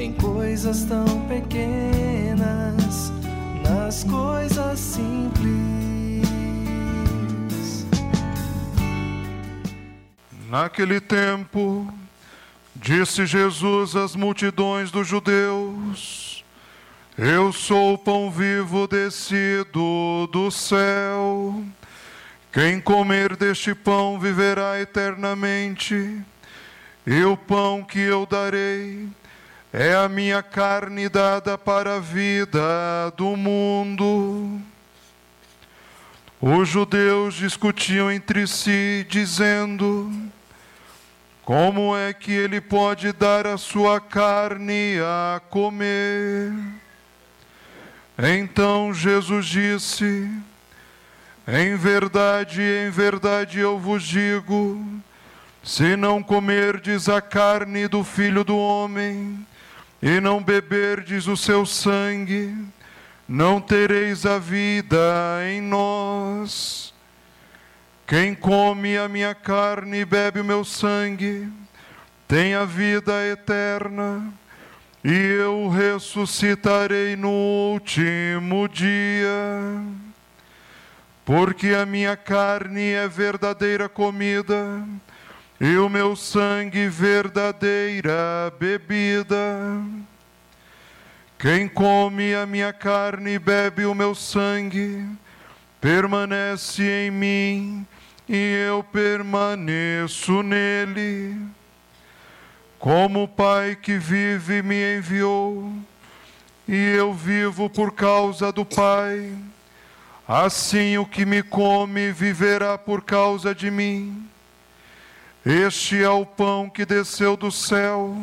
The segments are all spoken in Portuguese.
em coisas tão pequenas, nas coisas simples. Naquele tempo, disse Jesus às multidões dos judeus: eu sou o pão vivo descido do céu. Quem comer deste pão viverá eternamente. E o pão que eu darei é a minha carne dada para a vida do mundo. Os judeus discutiam entre si, dizendo: Como é que ele pode dar a sua carne a comer? Então Jesus disse: Em verdade, em verdade eu vos digo, se não comerdes a carne do Filho do Homem e não beberdes o seu sangue, não tereis a vida em nós. Quem come a minha carne e bebe o meu sangue, tem a vida eterna e eu ressuscitarei no último dia. Porque a minha carne é verdadeira comida, e o meu sangue verdadeira bebida. Quem come a minha carne e bebe o meu sangue, permanece em mim, e eu permaneço nele. Como o Pai que vive me enviou, e eu vivo por causa do Pai, assim o que me come viverá por causa de mim. Este é o pão que desceu do céu,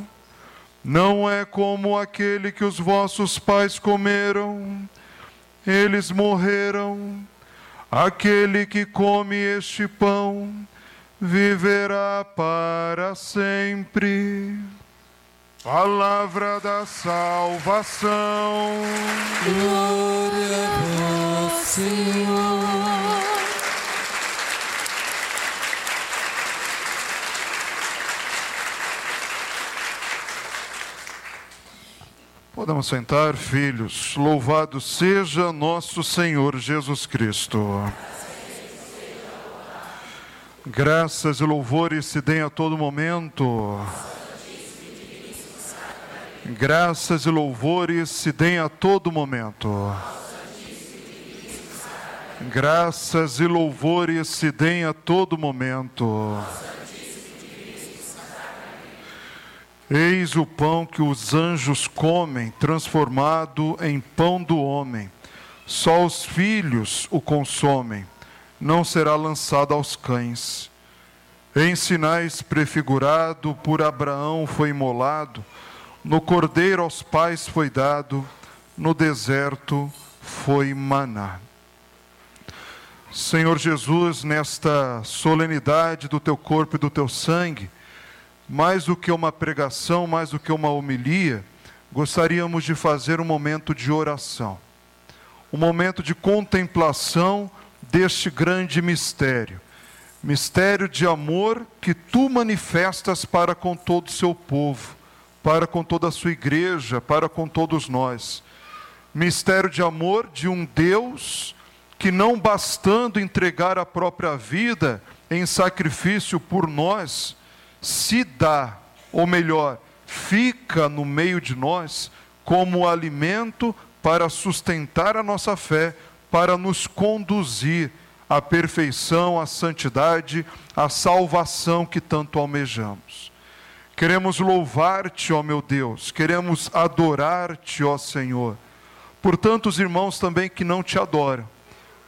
não é como aquele que os vossos pais comeram, eles morreram. Aquele que come este pão, viverá para sempre. Palavra da salvação. Glória a vós, Senhor. Podemos sentar, filhos. Louvado seja nosso Senhor Jesus Cristo. Graças e louvores se deem a todo momento. Graças e louvores se deem a todo momento. Graças e louvores se deem a todo momento. Eis o pão que os anjos comem, transformado em pão do homem. Só os filhos o consomem não será lançado aos cães. Em sinais prefigurado, por Abraão foi imolado, no cordeiro aos pais foi dado, no deserto foi maná. Senhor Jesus, nesta solenidade do teu corpo e do teu sangue, mais do que uma pregação, mais do que uma homilia, gostaríamos de fazer um momento de oração, um momento de contemplação deste grande mistério. Mistério de amor que tu manifestas para com todo o seu povo, para com toda a sua igreja, para com todos nós. Mistério de amor de um Deus que, não bastando entregar a própria vida em sacrifício por nós, se dá, ou melhor, fica no meio de nós como alimento para sustentar a nossa fé para nos conduzir à perfeição, à santidade, à salvação que tanto almejamos. Queremos louvar-te, ó meu Deus, queremos adorar-te, ó Senhor, por tantos irmãos também que não te adoram,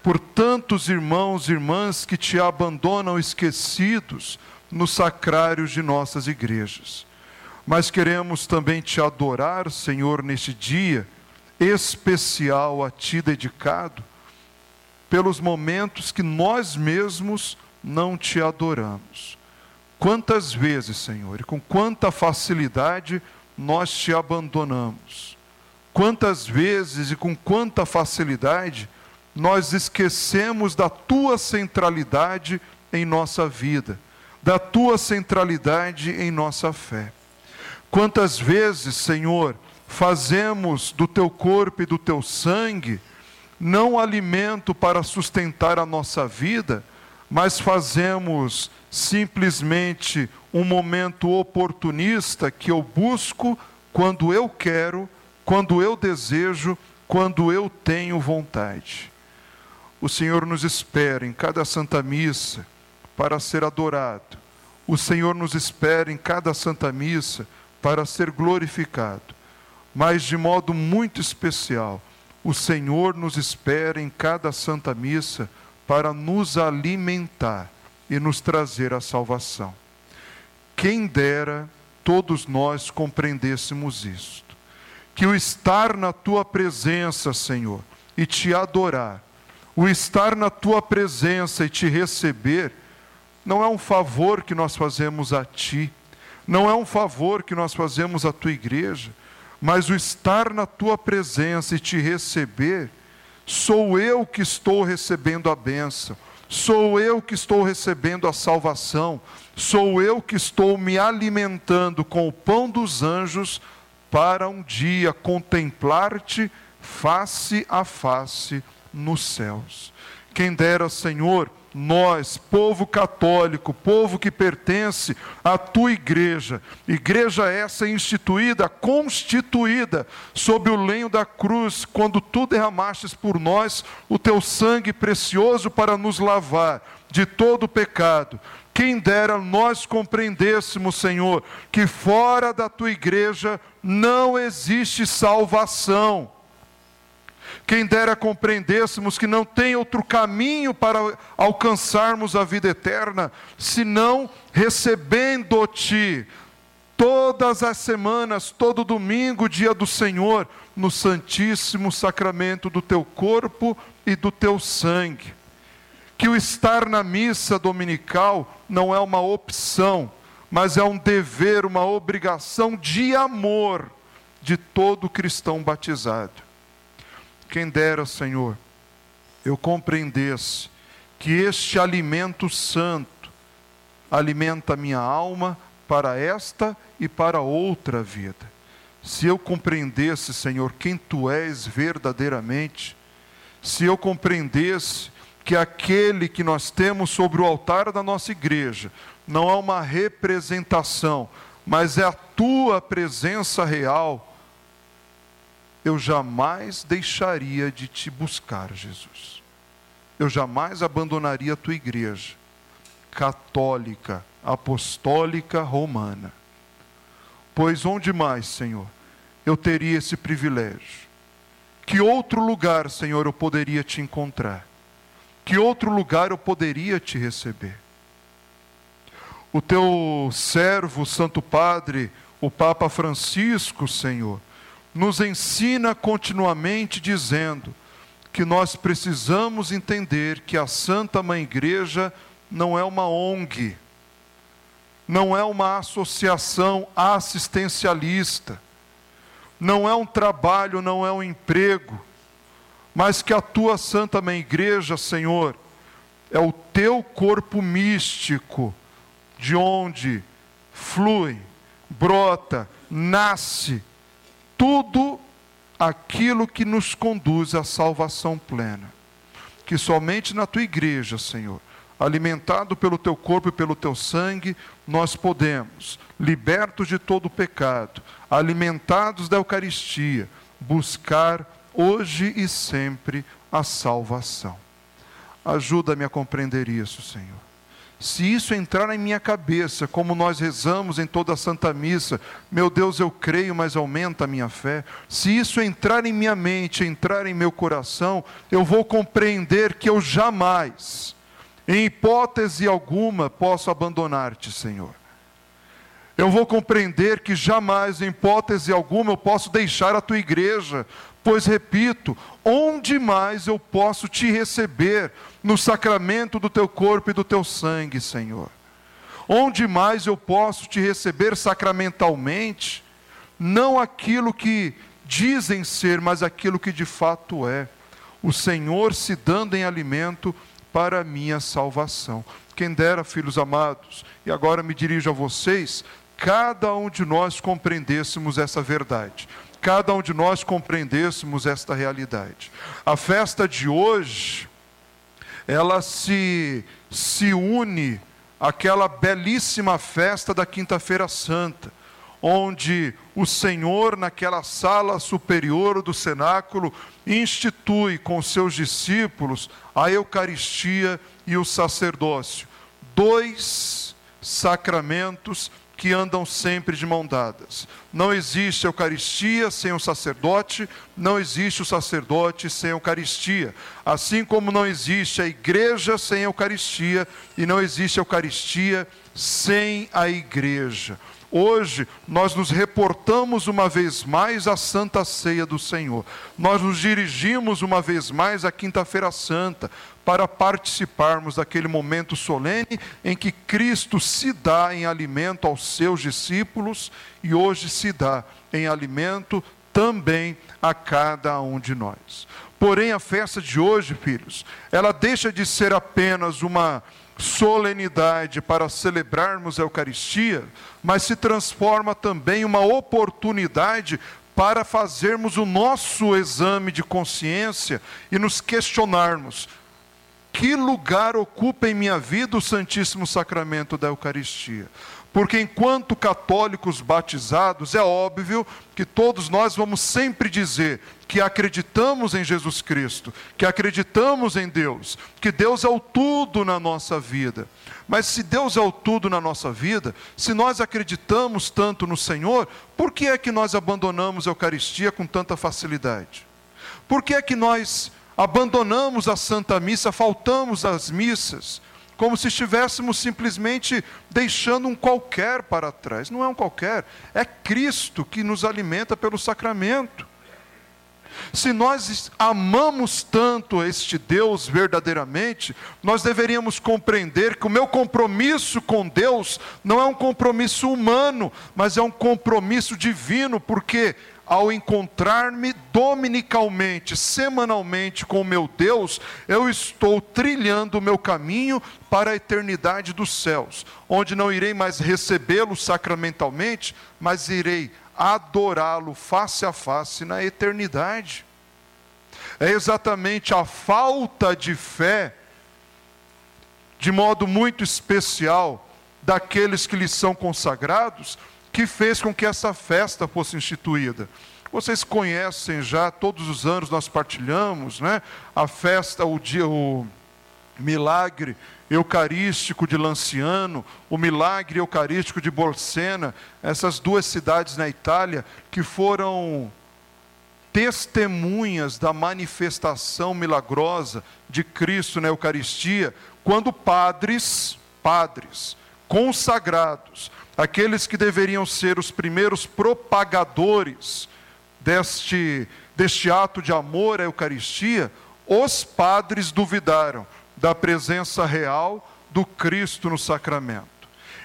por tantos irmãos e irmãs que te abandonam esquecidos nos sacrários de nossas igrejas. mas queremos também te adorar, Senhor, neste dia especial a ti dedicado, pelos momentos que nós mesmos não te adoramos. Quantas vezes, Senhor, e com quanta facilidade nós te abandonamos. Quantas vezes e com quanta facilidade nós esquecemos da tua centralidade em nossa vida, da tua centralidade em nossa fé. Quantas vezes, Senhor, fazemos do teu corpo e do teu sangue não alimento para sustentar a nossa vida, mas fazemos simplesmente um momento oportunista que eu busco quando eu quero, quando eu desejo, quando eu tenho vontade. O Senhor nos espera em cada Santa Missa para ser adorado. O Senhor nos espera em cada Santa Missa para ser glorificado. Mas de modo muito especial, o Senhor nos espera em cada Santa Missa para nos alimentar e nos trazer a salvação. Quem dera todos nós compreendêssemos isto. Que o estar na tua presença, Senhor, e te adorar, o estar na tua presença e te receber, não é um favor que nós fazemos a ti, não é um favor que nós fazemos à tua igreja, mas o estar na tua presença e te receber, sou eu que estou recebendo a bênção. Sou eu que estou recebendo a salvação, sou eu que estou me alimentando com o pão dos anjos para um dia contemplar-te face a face nos céus. Quem dera, Senhor, nós, povo católico, povo que pertence à tua igreja, igreja essa instituída, constituída sob o lenho da cruz, quando tu derramastes por nós o teu sangue precioso para nos lavar de todo o pecado. Quem dera nós compreendêssemos, Senhor, que fora da tua igreja não existe salvação quem dera compreendêssemos que não tem outro caminho para alcançarmos a vida eterna, senão recebendo-te todas as semanas, todo domingo, dia do Senhor, no santíssimo sacramento do teu corpo e do teu sangue. Que o estar na missa dominical não é uma opção, mas é um dever, uma obrigação de amor de todo cristão batizado. Quem dera, Senhor, eu compreendesse que este alimento santo alimenta minha alma para esta e para outra vida. Se eu compreendesse, Senhor, quem tu és verdadeiramente, se eu compreendesse que aquele que nós temos sobre o altar da nossa igreja não é uma representação, mas é a tua presença real, eu jamais deixaria de te buscar, Jesus. Eu jamais abandonaria a tua igreja, católica, apostólica, romana. Pois onde mais, Senhor, eu teria esse privilégio? Que outro lugar, Senhor, eu poderia te encontrar? Que outro lugar eu poderia te receber? O teu servo, Santo Padre, o Papa Francisco, Senhor, nos ensina continuamente dizendo que nós precisamos entender que a Santa Mãe Igreja não é uma ONG, não é uma associação assistencialista, não é um trabalho, não é um emprego, mas que a tua Santa Mãe Igreja, Senhor, é o teu corpo místico, de onde flui, brota, nasce tudo aquilo que nos conduz à salvação plena. Que somente na tua igreja, Senhor, alimentado pelo teu corpo e pelo teu sangue, nós podemos, libertos de todo o pecado, alimentados da Eucaristia, buscar hoje e sempre a salvação. Ajuda-me a compreender isso, Senhor. Se isso entrar em minha cabeça, como nós rezamos em toda a Santa Missa, meu Deus, eu creio, mas aumenta a minha fé. Se isso entrar em minha mente, entrar em meu coração, eu vou compreender que eu jamais, em hipótese alguma, posso abandonar-te, Senhor. Eu vou compreender que jamais, em hipótese alguma, eu posso deixar a tua igreja, pois repito, onde mais eu posso te receber no sacramento do teu corpo e do teu sangue, Senhor? Onde mais eu posso te receber sacramentalmente, não aquilo que dizem ser, mas aquilo que de fato é. O Senhor se dando em alimento para a minha salvação. Quem dera, filhos amados, e agora me dirijo a vocês, cada um de nós compreendêssemos essa verdade, cada um de nós compreendêssemos esta realidade. A festa de hoje, ela se, se une àquela belíssima festa da Quinta-feira Santa, onde o Senhor, naquela sala superior do cenáculo, institui com seus discípulos a Eucaristia e o sacerdócio. Dois sacramentos que andam sempre de mão dadas. Não existe Eucaristia sem o sacerdote, não existe o sacerdote sem a Eucaristia. Assim como não existe a igreja sem a Eucaristia e não existe a Eucaristia sem a igreja. Hoje nós nos reportamos uma vez mais à Santa Ceia do Senhor. Nós nos dirigimos uma vez mais à Quinta-feira Santa para participarmos daquele momento solene em que Cristo se dá em alimento aos seus discípulos e hoje se dá em alimento também a cada um de nós. Porém, a festa de hoje, filhos, ela deixa de ser apenas uma solenidade para celebrarmos a Eucaristia, mas se transforma também em uma oportunidade para fazermos o nosso exame de consciência e nos questionarmos: que lugar ocupa em minha vida o Santíssimo Sacramento da Eucaristia? Porque enquanto católicos batizados, é óbvio que todos nós vamos sempre dizer que acreditamos em Jesus Cristo, que acreditamos em Deus, que Deus é o tudo na nossa vida. Mas se Deus é o tudo na nossa vida, se nós acreditamos tanto no Senhor, por que é que nós abandonamos a Eucaristia com tanta facilidade? Por que é que nós abandonamos a Santa Missa, faltamos às missas? como se estivéssemos simplesmente deixando um qualquer para trás. Não é um qualquer, é Cristo que nos alimenta pelo sacramento. Se nós amamos tanto este Deus verdadeiramente, nós deveríamos compreender que o meu compromisso com Deus não é um compromisso humano, mas é um compromisso divino, porque ao encontrar-me dominicalmente, semanalmente com meu Deus, eu estou trilhando o meu caminho para a eternidade dos céus, onde não irei mais recebê-lo sacramentalmente, mas irei adorá-lo face a face na eternidade. É exatamente a falta de fé, de modo muito especial, daqueles que lhe são consagrados, que fez com que essa festa fosse instituída. Vocês conhecem já, todos os anos nós partilhamos, né? A festa, o dia, o milagre eucarístico de Lanciano, o milagre eucarístico de Bolsena, essas duas cidades na Itália que foram testemunhas da manifestação milagrosa de Cristo na Eucaristia, quando padres, padres consagrados, aqueles que deveriam ser os primeiros propagadores deste, deste ato de amor à Eucaristia, os padres duvidaram da presença real do Cristo no sacramento.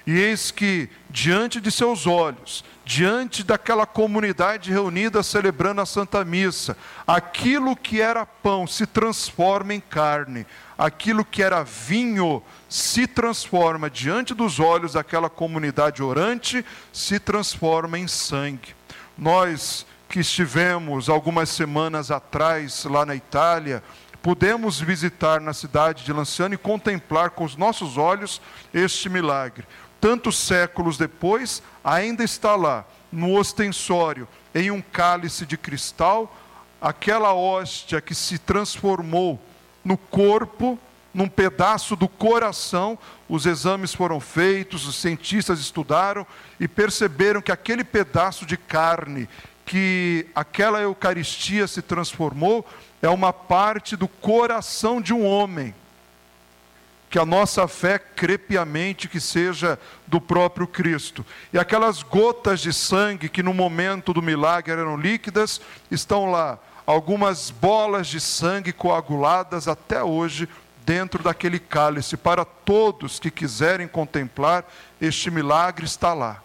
E eis que, diante de seus olhos, diante daquela comunidade reunida celebrando a Santa Missa, aquilo que era pão se transforma em carne, aquilo que era vinho se transforma diante dos olhos daquela comunidade orante, se transforma em sangue. Nós que estivemos algumas semanas atrás lá na Itália, pudemos visitar na cidade de Lanciano e contemplar com os nossos olhos este milagre. Tantos séculos depois, ainda está lá, no ostensório, em um cálice de cristal, aquela hóstia que se transformou no corpo, num pedaço do coração. Os exames foram feitos, os cientistas estudaram e perceberam que aquele pedaço de carne que aquela Eucaristia se transformou é uma parte do coração de um homem que a nossa fé crê piamente que seja do próprio Cristo. E aquelas gotas de sangue que no momento do milagre eram líquidas, estão lá. Algumas bolas de sangue coaguladas até hoje dentro daquele cálice. Para todos que quiserem contemplar, este milagre está lá.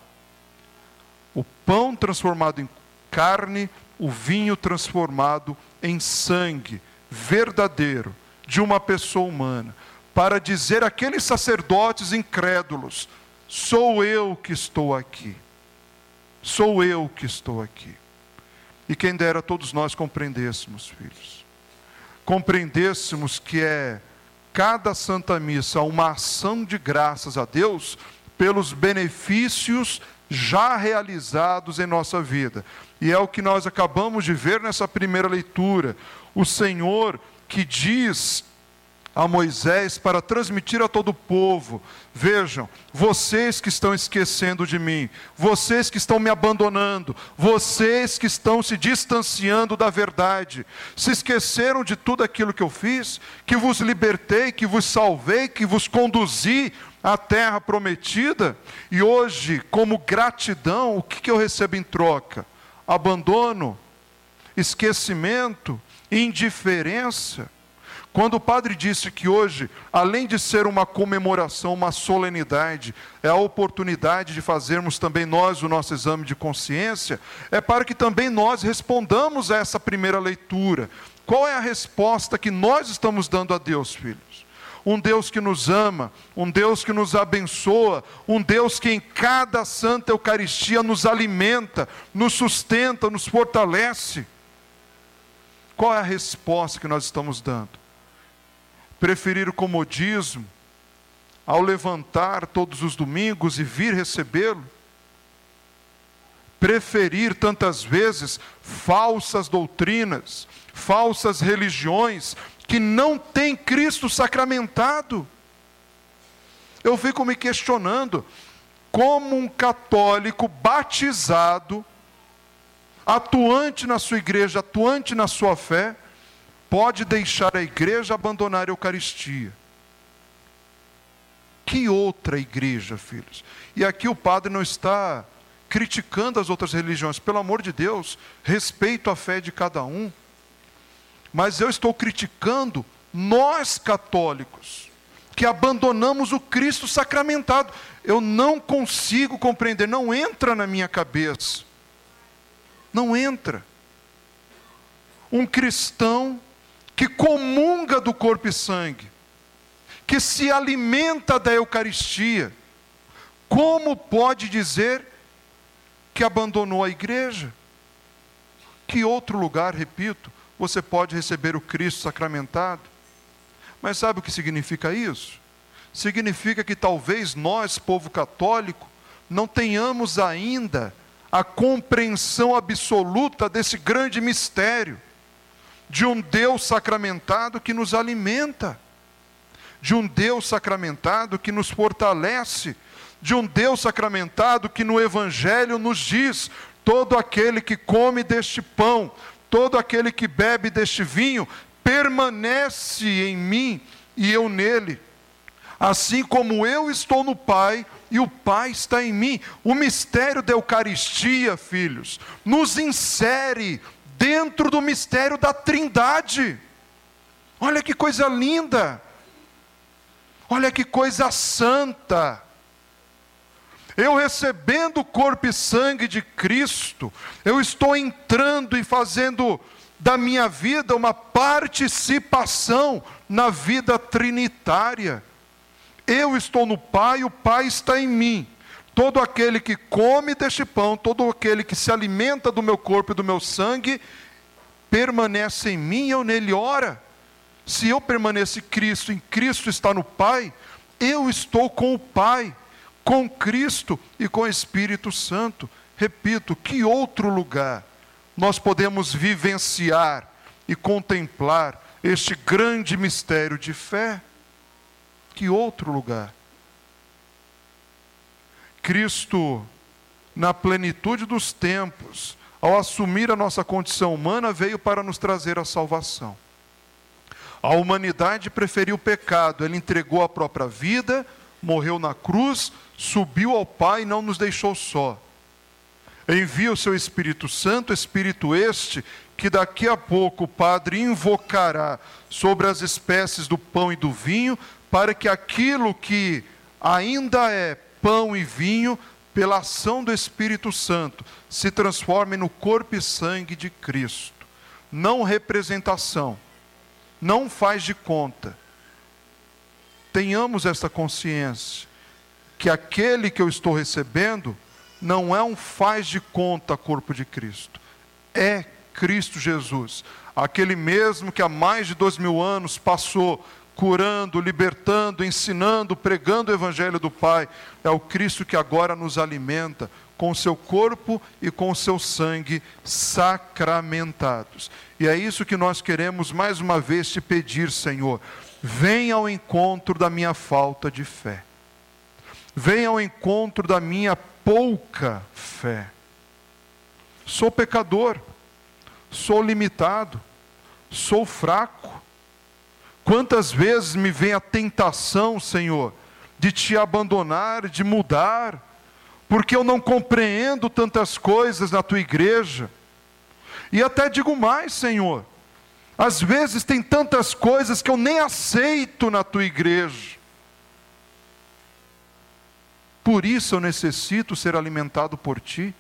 O pão transformado em carne, o vinho transformado em sangue verdadeiro de uma pessoa humana para dizer àqueles sacerdotes incrédulos: sou eu que estou aqui. Sou eu que estou aqui. E quem dera todos nós compreendêssemos, filhos, compreendêssemos que é cada Santa Missa uma ação de graças a Deus pelos benefícios já realizados em nossa vida. E é o que nós acabamos de ver nessa primeira leitura. O Senhor que diz a Moisés para transmitir a todo o povo: vejam, vocês que estão esquecendo de mim, vocês que estão me abandonando, vocês que estão se distanciando da verdade, se esqueceram de tudo aquilo que eu fiz, que vos libertei, que vos salvei, que vos conduzi à terra prometida, e hoje, como gratidão, o que, que eu recebo em troca? Abandono, esquecimento, indiferença quando o padre disse que hoje, além de ser uma comemoração, uma solenidade, é a oportunidade de fazermos também nós o nosso exame de consciência, é para que também nós respondamos a essa primeira leitura. Qual é a resposta que nós estamos dando a Deus, filhos? Um Deus que nos ama, um Deus que nos abençoa, um Deus que em cada santa Eucaristia nos alimenta, nos sustenta, nos fortalece. Qual é a resposta que nós estamos dando? Preferir o comodismo ao levantar todos os domingos e vir recebê-lo? Preferir tantas vezes falsas doutrinas, falsas religiões que não têm Cristo sacramentado? Eu fico me questionando como um católico batizado, atuante na sua igreja, atuante na sua fé, pode deixar a igreja abandonar a Eucaristia. Que outra igreja, filhos? E aqui o padre não está criticando as outras religiões, pelo amor de Deus, respeito a fé de cada um. Mas eu estou criticando nós católicos, que abandonamos o Cristo sacramentado. Eu não consigo compreender, não entra na minha cabeça. Não entra. Um cristão que comunga do corpo e sangue, que se alimenta da Eucaristia, como pode dizer que abandonou a igreja? Que outro lugar, repito, você pode receber o Cristo sacramentado? Mas sabe o que significa isso? Significa que talvez nós, povo católico, não tenhamos ainda a compreensão absoluta desse grande mistério de um Deus sacramentado que nos alimenta, de um Deus sacramentado que nos fortalece, de um Deus sacramentado que no Evangelho nos diz: todo aquele que come deste pão, todo aquele que bebe deste vinho, permanece em mim e eu nele. Assim como eu estou no Pai e o Pai está em mim. O mistério da Eucaristia, filhos, nos insere dentro do mistério da Trindade. Olha que coisa linda. Olha que coisa santa. Eu recebendo o corpo e sangue de Cristo, eu estou entrando e fazendo da minha vida uma participação na vida trinitária. Eu estou no Pai, o Pai está em mim. Todo aquele que come deste pão, todo aquele que se alimenta do meu corpo e do meu sangue, permanece em mim eu nele ora. Se eu permaneço em Cristo, em Cristo está no Pai, eu estou com o Pai, com Cristo e com o Espírito Santo. Repito, que outro lugar nós podemos vivenciar e contemplar este grande mistério de fé? Que outro lugar? Cristo, na plenitude dos tempos, ao assumir a nossa condição humana, veio para nos trazer a salvação. A humanidade preferiu o pecado, ele entregou a própria vida, morreu na cruz, subiu ao Pai e não nos deixou só. Envia o seu Espírito Santo, Espírito este, que daqui a pouco o Padre invocará sobre as espécies do pão e do vinho, para que aquilo que ainda é pão e vinho, pela ação do Espírito Santo, se transforme no corpo e sangue de Cristo. Não representação, não faz de conta. Tenhamos esta consciência que aquele que eu estou recebendo não é um faz de conta corpo de Cristo, é Cristo Jesus, aquele mesmo que há mais de dois mil anos passou curando, libertando, ensinando, pregando o Evangelho do Pai, é o Cristo que agora nos alimenta com o seu corpo e com o seu sangue sacramentados. E é isso que nós queremos mais uma vez te pedir, Senhor. Venha ao encontro da minha falta de fé. Venha ao encontro da minha pouca fé. Sou pecador, sou limitado, sou fraco. Quantas vezes me vem a tentação, Senhor, de te abandonar, de mudar, porque eu não compreendo tantas coisas na tua igreja. E até digo mais, Senhor, às vezes tem tantas coisas que eu nem aceito na tua igreja. Por isso eu necessito ser alimentado por ti,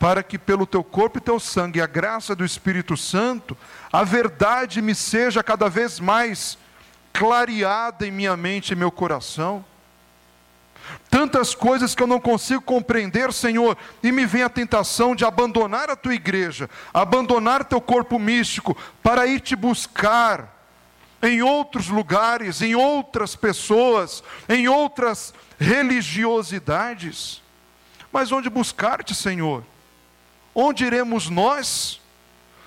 para que pelo teu corpo e teu sangue, a graça do Espírito Santo, a verdade me seja cada vez mais clareada em minha mente e meu coração. Tantas coisas que eu não consigo compreender, Senhor, e me vem a tentação de abandonar a tua igreja, abandonar teu corpo místico, para ir te buscar em outros lugares, em outras pessoas, em outras religiosidades. Mas onde buscar-te, Senhor? Onde iremos nós?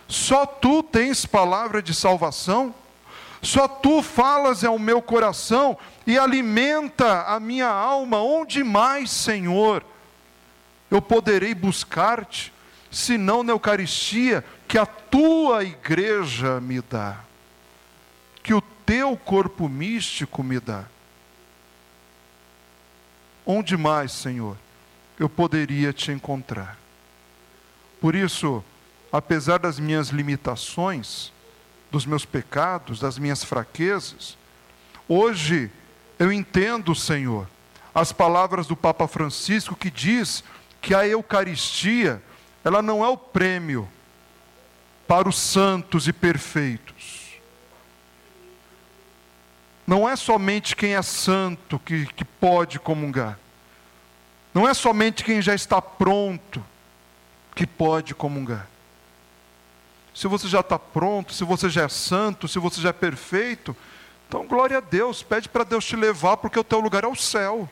Só tu tens palavra de salvação, só tu falas ao meu coração e alimenta a minha alma. Onde mais, Senhor, eu poderei buscar-te, senão na Eucaristia que a tua igreja me dá, que o teu corpo místico me dá? Onde mais, Senhor, eu poderia te encontrar? Por isso, apesar das minhas limitações, dos meus pecados, das minhas fraquezas, hoje eu entendo, Senhor, as palavras do Papa Francisco que diz que a Eucaristia, ela não é o prêmio para os santos e perfeitos. Não é somente quem é santo que, que pode comungar. Não é somente quem já está pronto que pode comungar. Se você já está pronto, se você já é santo, se você já é perfeito, então glória a Deus, pede para Deus te levar, porque o teu lugar é o céu.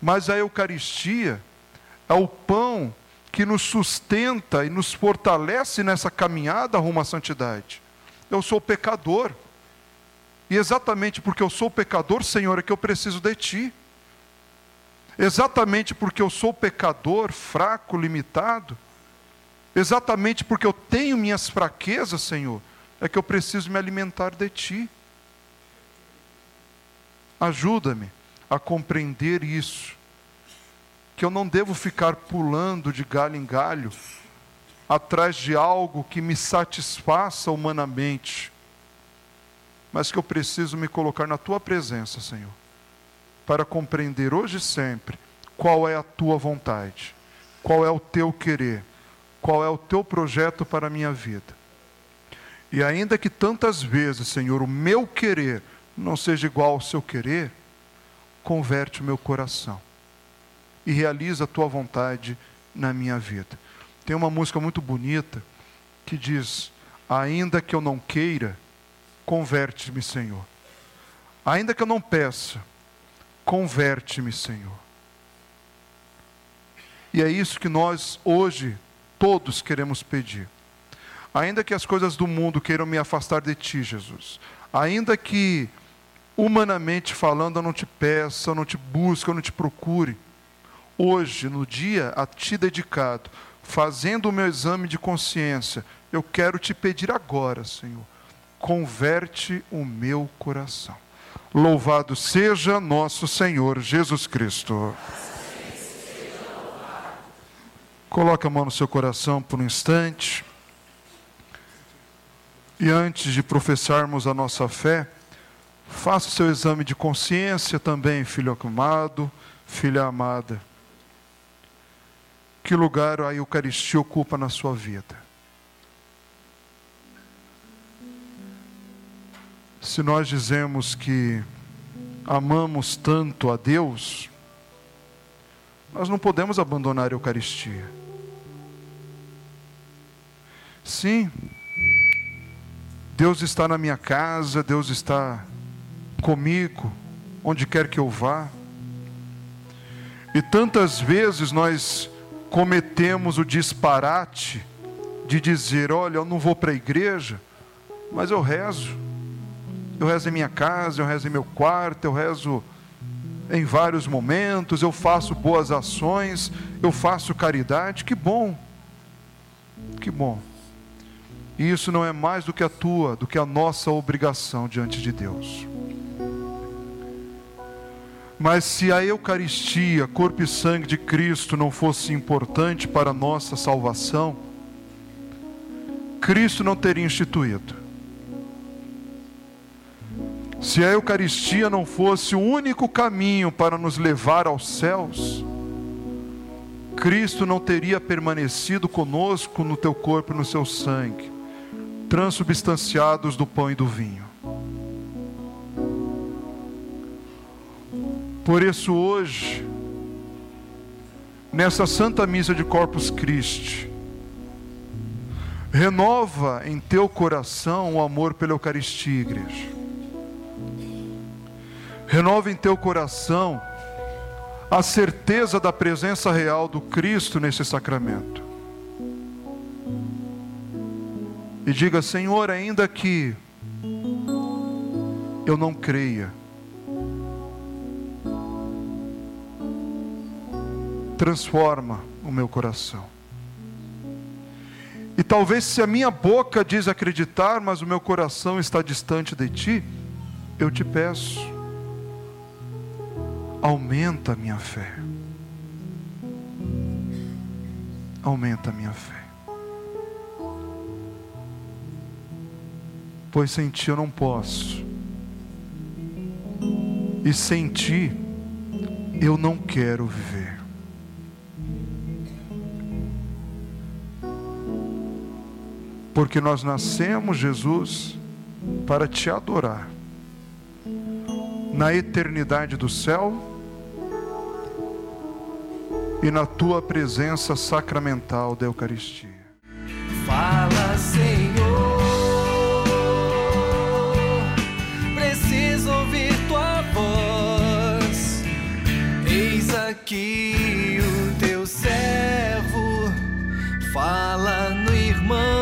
Mas a Eucaristia é o pão que nos sustenta e nos fortalece nessa caminhada rumo à santidade. Eu sou pecador. E exatamente porque eu sou pecador, Senhor, é que eu preciso de Ti. Exatamente porque eu sou pecador, fraco, limitado, exatamente porque eu tenho minhas fraquezas, Senhor, é que eu preciso me alimentar de Ti. Ajuda-me a compreender isso, que eu não devo ficar pulando de galho em galho, atrás de algo que me satisfaça humanamente, mas que eu preciso me colocar na Tua presença, Senhor, para compreender hoje e sempre qual é a Tua vontade, qual é o Teu querer qual é o teu projeto para a minha vida. E ainda que tantas vezes, Senhor, o meu querer não seja igual ao seu querer, converte o meu coração e realiza a tua vontade na minha vida. Tem uma música muito bonita que diz: Ainda que eu não queira, converte-me, Senhor. Ainda que eu não peça, converte-me, Senhor. E é isso que nós hoje todos queremos pedir. Ainda que as coisas do mundo queiram me afastar de ti, Jesus. Ainda que, humanamente falando, eu não te peça, eu não te busque, eu não te procure. Hoje, no dia a ti dedicado, fazendo o meu exame de consciência, eu quero te pedir agora, Senhor, converte o meu coração. Louvado seja nosso Senhor Jesus Cristo. Coloque a mão no seu coração por um instante. E antes de professarmos a nossa fé, faça o seu exame de consciência também, filho amado, filha amada. Que lugar a Eucaristia ocupa na sua vida? Se nós dizemos que amamos tanto a Deus, nós não podemos abandonar a Eucaristia. Sim, Deus está na minha casa, Deus está comigo, onde quer que eu vá. E tantas vezes nós cometemos o disparate de dizer: olha, eu não vou para a igreja, mas eu rezo. Eu rezo em minha casa, eu rezo em meu quarto, eu rezo em vários momentos, eu faço boas ações, eu faço caridade. Que bom, que bom. E isso não é mais do que a tua, do que a nossa obrigação diante de Deus. Mas se a Eucaristia, corpo e sangue de Cristo, não fosse importante para a nossa salvação, Cristo não teria instituído. Se a Eucaristia não fosse o único caminho para nos levar aos céus, Cristo não teria permanecido conosco no teu corpo e no seu sangue transubstanciados do pão e do vinho. Por isso, hoje, nessa Santa Missa de Corpus Christi, renova em teu coração o amor pela Eucaristia, igreja. Renova em teu coração a certeza da presença real do Cristo nesse sacramento. e diga: Senhor, ainda que eu não creia, transforma o meu coração. E talvez se a minha boca diz acreditar, mas o meu coração está distante de ti, eu te peço, aumenta a minha fé. Aumenta a minha fé. pois sem ti eu não posso. E sem ti eu não quero viver. Porque nós nascemos, Jesus, para te adorar. Na eternidade do céu e na tua presença sacramental da Eucaristia. Fala, Senhor. aqui o teu servo fala no irmão,